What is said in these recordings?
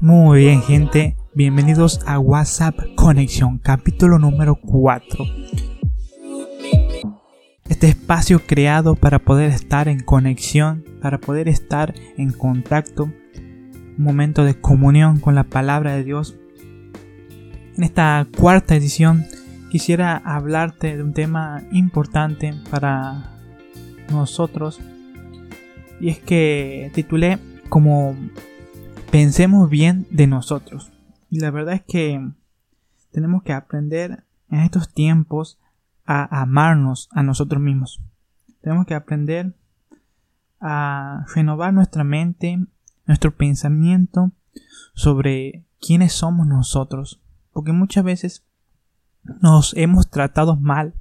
Muy bien gente, bienvenidos a WhatsApp Conexión, capítulo número 4. Este espacio creado para poder estar en conexión, para poder estar en contacto, un momento de comunión con la palabra de Dios. En esta cuarta edición quisiera hablarte de un tema importante para nosotros y es que titulé como pensemos bien de nosotros. Y la verdad es que tenemos que aprender en estos tiempos a amarnos a nosotros mismos. Tenemos que aprender a renovar nuestra mente, nuestro pensamiento sobre quiénes somos nosotros. Porque muchas veces nos hemos tratado mal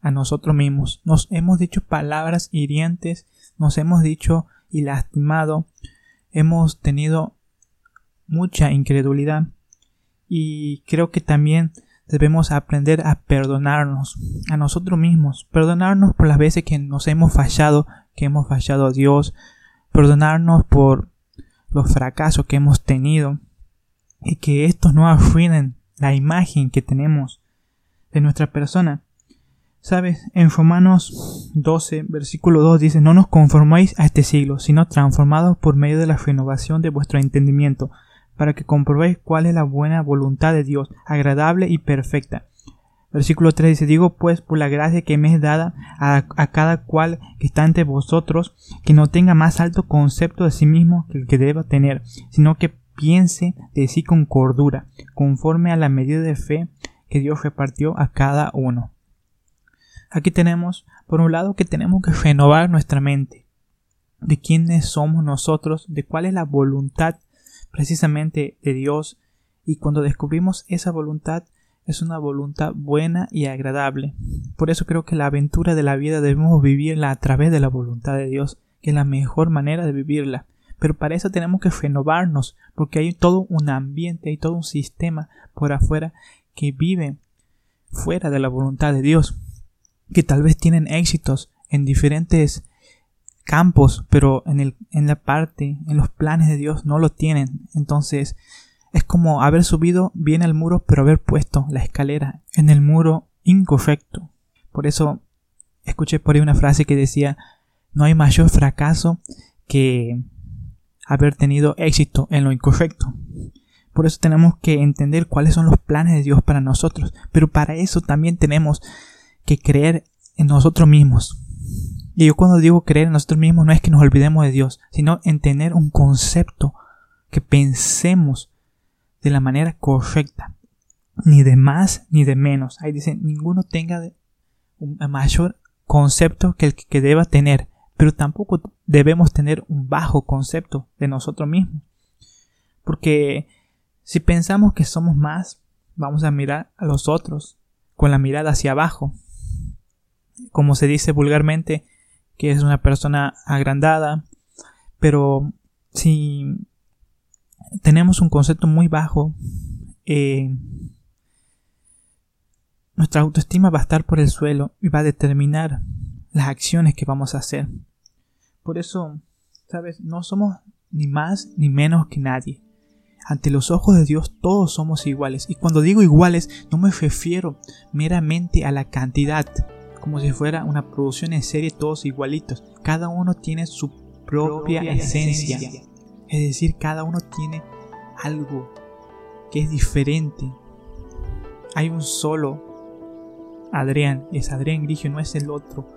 a nosotros mismos. Nos hemos dicho palabras hirientes, nos hemos dicho y lastimado, hemos tenido mucha incredulidad y creo que también debemos aprender a perdonarnos a nosotros mismos, perdonarnos por las veces que nos hemos fallado, que hemos fallado a Dios, perdonarnos por los fracasos que hemos tenido y que estos no arruinen la imagen que tenemos de nuestra persona. Sabes, en Romanos 12, versículo 2 dice, no nos conformáis a este siglo, sino transformados por medio de la renovación de vuestro entendimiento, para que comprobéis cuál es la buena voluntad de Dios, agradable y perfecta. Versículo 3 dice, digo pues por la gracia que me es dada a, cada cual que está ante vosotros, que no tenga más alto concepto de sí mismo que el que deba tener, sino que piense de sí con cordura, conforme a la medida de fe que Dios repartió a cada uno. Aquí tenemos, por un lado, que tenemos que renovar nuestra mente, de quiénes somos nosotros, de cuál es la voluntad precisamente de Dios y cuando descubrimos esa voluntad es una voluntad buena y agradable. Por eso creo que la aventura de la vida debemos vivirla a través de la voluntad de Dios, que es la mejor manera de vivirla. Pero para eso tenemos que renovarnos, porque hay todo un ambiente, hay todo un sistema por afuera que vive fuera de la voluntad de Dios, que tal vez tienen éxitos en diferentes campos, pero en, el, en la parte, en los planes de Dios no lo tienen. Entonces es como haber subido bien al muro, pero haber puesto la escalera en el muro incorrecto. Por eso escuché por ahí una frase que decía, no hay mayor fracaso que haber tenido éxito en lo incorrecto. Por eso tenemos que entender cuáles son los planes de Dios para nosotros. Pero para eso también tenemos que creer en nosotros mismos. Y yo cuando digo creer en nosotros mismos no es que nos olvidemos de Dios, sino en tener un concepto que pensemos de la manera correcta. Ni de más ni de menos. Ahí dice, ninguno tenga un mayor concepto que el que deba tener. Pero tampoco debemos tener un bajo concepto de nosotros mismos. Porque si pensamos que somos más, vamos a mirar a los otros con la mirada hacia abajo. Como se dice vulgarmente, que es una persona agrandada, pero si tenemos un concepto muy bajo, eh, nuestra autoestima va a estar por el suelo y va a determinar las acciones que vamos a hacer. Por eso, sabes, no somos ni más ni menos que nadie. Ante los ojos de Dios todos somos iguales. Y cuando digo iguales no me refiero meramente a la cantidad, como si fuera una producción en serie todos igualitos. Cada uno tiene su propia, esencia. Es decir, cada uno tiene algo que es diferente. Hay un solo Adrián, es Adrián Grigio, no es el otro.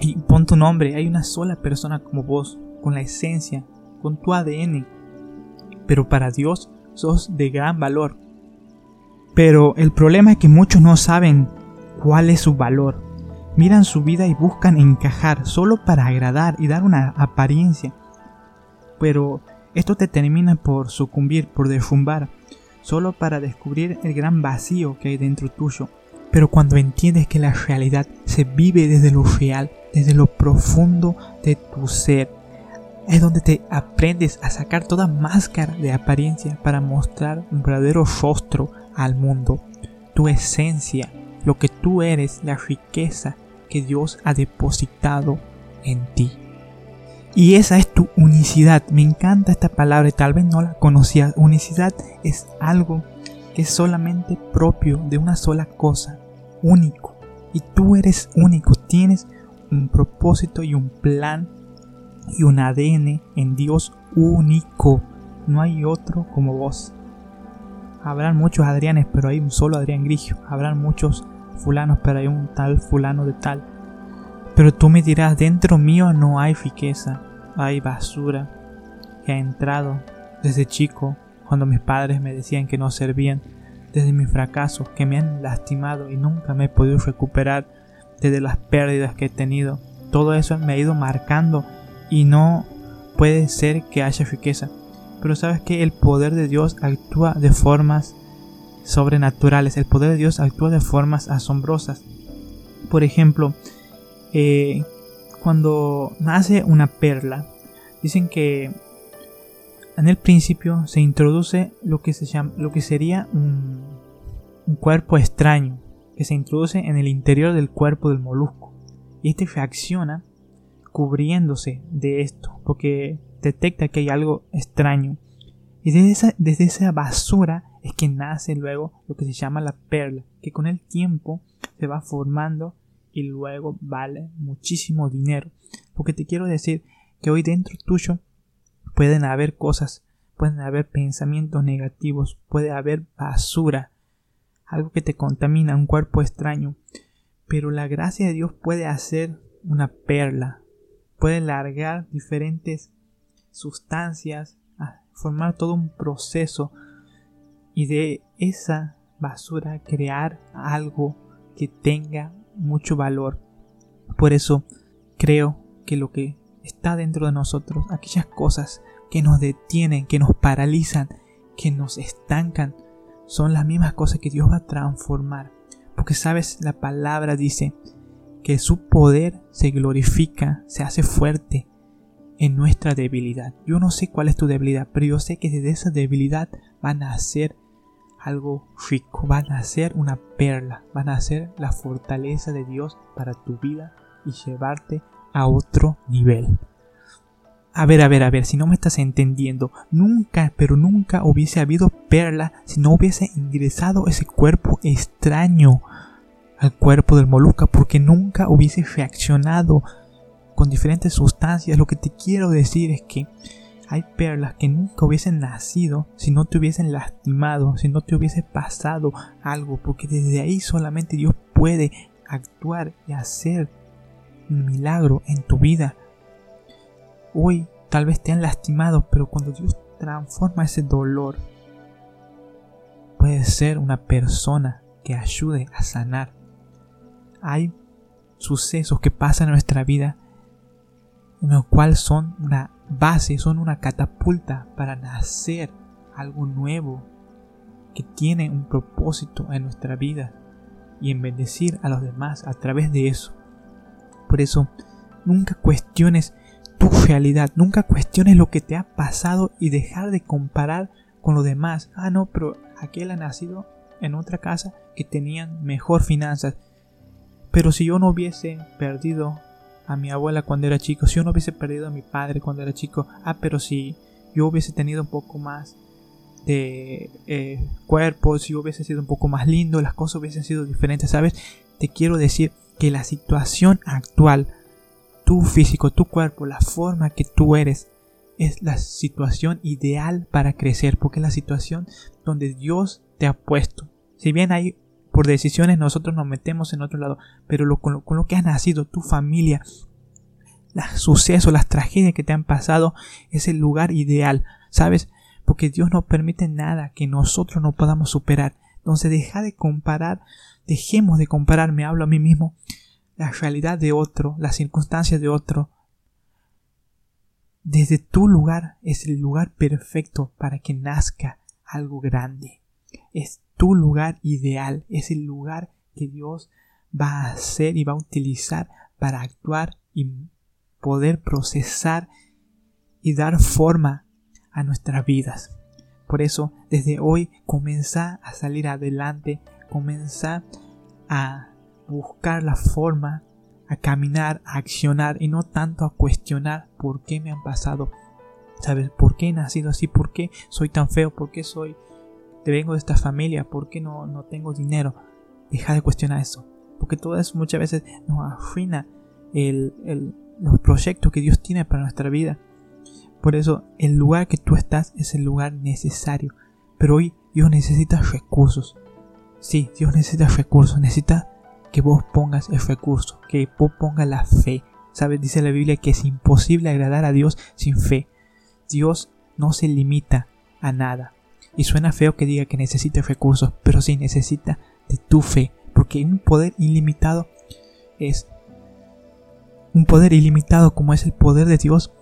Y pon tu nombre, hay una sola persona como vos, con la esencia, con tu ADN. Pero para Dios sos de gran valor. Pero el problema es que muchos no saben cuál es su valor. Miran su vida y buscan encajar solo para agradar y dar una apariencia. Pero esto te termina por sucumbir, por derrumbar, solo para descubrir el gran vacío que hay dentro tuyo. Pero cuando entiendes que la realidad se vive desde lo real, desde lo profundo de tu ser, es donde te aprendes a sacar toda máscara de apariencia para mostrar un verdadero rostro al mundo, tu esencia, lo que tú eres, la riqueza que Dios ha depositado en ti. Y esa es tu unicidad. Me encanta esta palabra tal vez no la conocías. Unicidad es algo que es solamente propio de una sola cosa, único. Y tú eres único, tienes un propósito y un plan y un ADN en Dios único. No hay otro como vos. Habrán muchos Adrianes, pero hay un solo Adrián Grigio. Habrán muchos fulanos, pero hay un tal fulano de tal. Pero tú me dirás, dentro mío no hay riqueza, hay basura que ha entrado desde chico, cuando mis padres me decían que no servían, desde mis fracasos que me han lastimado y nunca me he podido recuperar, desde las pérdidas que he tenido. Todo eso me ha ido marcando y no puede ser que haya riqueza. Pero sabes que el poder de Dios actúa de formas sobrenaturales. El poder de Dios actúa de formas asombrosas. Por ejemplo, eh, cuando nace una perla, dicen que en el principio se introduce lo que, se llama, lo que sería un, un cuerpo extraño que se introduce en el interior del cuerpo del molusco. Y este reacciona cubriéndose de esto, porque detecta que hay algo extraño. Y desde esa, desde esa basura es que nace luego lo que se llama la perla, que con el tiempo se va formando y luego vale muchísimo dinero. Porque te quiero decir que hoy dentro tuyo pueden haber cosas, pueden haber pensamientos negativos, puede haber basura, algo que te contamina, un cuerpo extraño. Pero la gracia de Dios puede hacer una perla, puede largar diferentes sustancias, a formar todo un proceso y de esa basura crear algo que tenga mucho valor. Por eso creo que lo que está dentro de nosotros, aquellas cosas que nos detienen, que nos paralizan, que nos estancan, son las mismas cosas que Dios va a transformar. Porque sabes, la palabra dice que su poder se glorifica, se hace fuerte en nuestra debilidad. Yo no sé cuál es tu debilidad, pero yo sé que desde esa debilidad van a hacer algo rico, van a ser una perla, van a ser la fortaleza de Dios para tu vida y llevarte a otro nivel. A ver, a ver, a ver, si no me estás entendiendo, nunca, pero nunca hubiese habido perla si no hubiese ingresado ese cuerpo extraño al cuerpo del Moluca porque nunca hubiese reaccionado con diferentes sustancias. Lo que te quiero decir es que hay perlas que nunca hubiesen nacido si no te hubiesen lastimado, si no te hubiese pasado algo, porque desde ahí solamente Dios puede actuar y hacer un milagro en tu vida. Hoy tal vez te han lastimado, pero cuando Dios transforma ese dolor, puede ser una persona que ayude a sanar hay sucesos que pasan en nuestra vida en los cuales son una base, son una catapulta para nacer algo nuevo que tiene un propósito en nuestra vida y en bendecir a los demás a través de eso. Por eso, nunca cuestiones tu realidad, nunca cuestiones lo que te ha pasado y dejar de comparar con los demás. Ah, no, pero aquel ha nacido en otra casa que tenían mejor finanzas pero si yo no hubiese perdido a mi abuela cuando era chico, si yo no hubiese perdido a mi padre cuando era chico, ah, pero si yo hubiese tenido un poco más de eh, cuerpo, si yo hubiese sido un poco más lindo, las cosas hubiesen sido diferentes, ¿sabes? Te quiero decir que la situación actual, tu físico, tu cuerpo, la forma que tú eres, es la situación ideal para crecer, porque es la situación donde Dios te ha puesto. Si bien hay por decisiones nosotros nos metemos en otro lado, pero lo, con, lo, que has nacido, tu familia, los sucesos, las tragedias que te han pasado, es el lugar ideal, ¿sabes? Porque Dios no permite nada que nosotros no podamos superar. Entonces deja de comparar, dejemos de comparar, me hablo a mí mismo, la realidad de otro, las circunstancias de otro. Desde tu lugar es el lugar perfecto para que nazca algo grande. Es tu lugar ideal, es el lugar que Dios va a hacer y va a utilizar para actuar y poder procesar y dar forma a nuestras vidas. Por eso, desde hoy, comienza a salir adelante, comienza a buscar la forma, a caminar, a accionar y no tanto a cuestionar por qué me han pasado. ¿Sabes? ¿Por qué he nacido así? ¿Por qué soy tan feo? ¿Por qué soy... Te vengo de esta familia? ¿Por qué no, no tengo dinero? Deja de cuestionar eso. Porque todo eso muchas veces nos arruina el, el, los proyectos que Dios tiene para nuestra vida. Por eso el lugar que tú estás es el lugar necesario. Pero hoy Dios necesita recursos. Sí, Dios necesita recursos. Necesita que vos pongas el recurso, que vos pongas la fe. ¿Sabes? Dice la Biblia que es imposible agradar a Dios sin fe. Dios no se limita a nada. Y suena feo que diga que necesita recursos, pero sí necesita de tu fe. Porque un poder ilimitado es... Un poder ilimitado como es el poder de Dios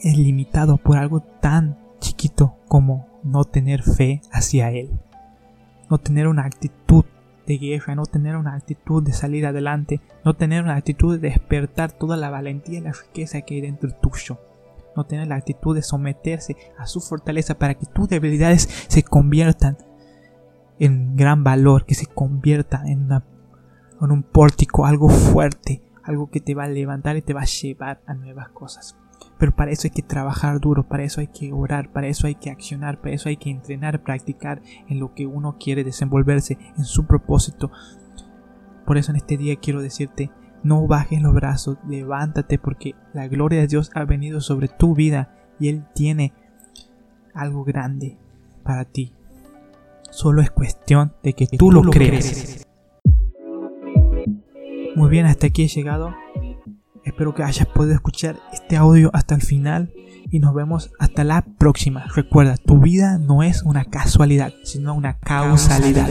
es limitado por algo tan chiquito como no tener fe hacia Él. No tener una actitud de guerra, no tener una actitud de salir adelante, no tener una actitud de despertar toda la valentía y la riqueza que hay dentro tuyo. No tener la actitud de someterse a su fortaleza para que tus debilidades se conviertan en gran valor, que se convierta en, en un pórtico, algo fuerte, algo que te va a levantar y te va a llevar a nuevas cosas. Pero para eso hay que trabajar duro, para eso hay que orar, para eso hay que accionar, para eso hay que entrenar, practicar en lo que uno quiere desenvolverse, en su propósito. Por eso en este día quiero decirte, no bajes los brazos, levántate porque la gloria de Dios ha venido sobre tu vida y Él tiene algo grande para ti. Solo es cuestión de que tú, lo, crees. Muy bien, hasta aquí he llegado. Espero que hayas podido escuchar este audio hasta el final y nos vemos hasta la próxima. Recuerda, tu vida no es una casualidad, sino una causalidad.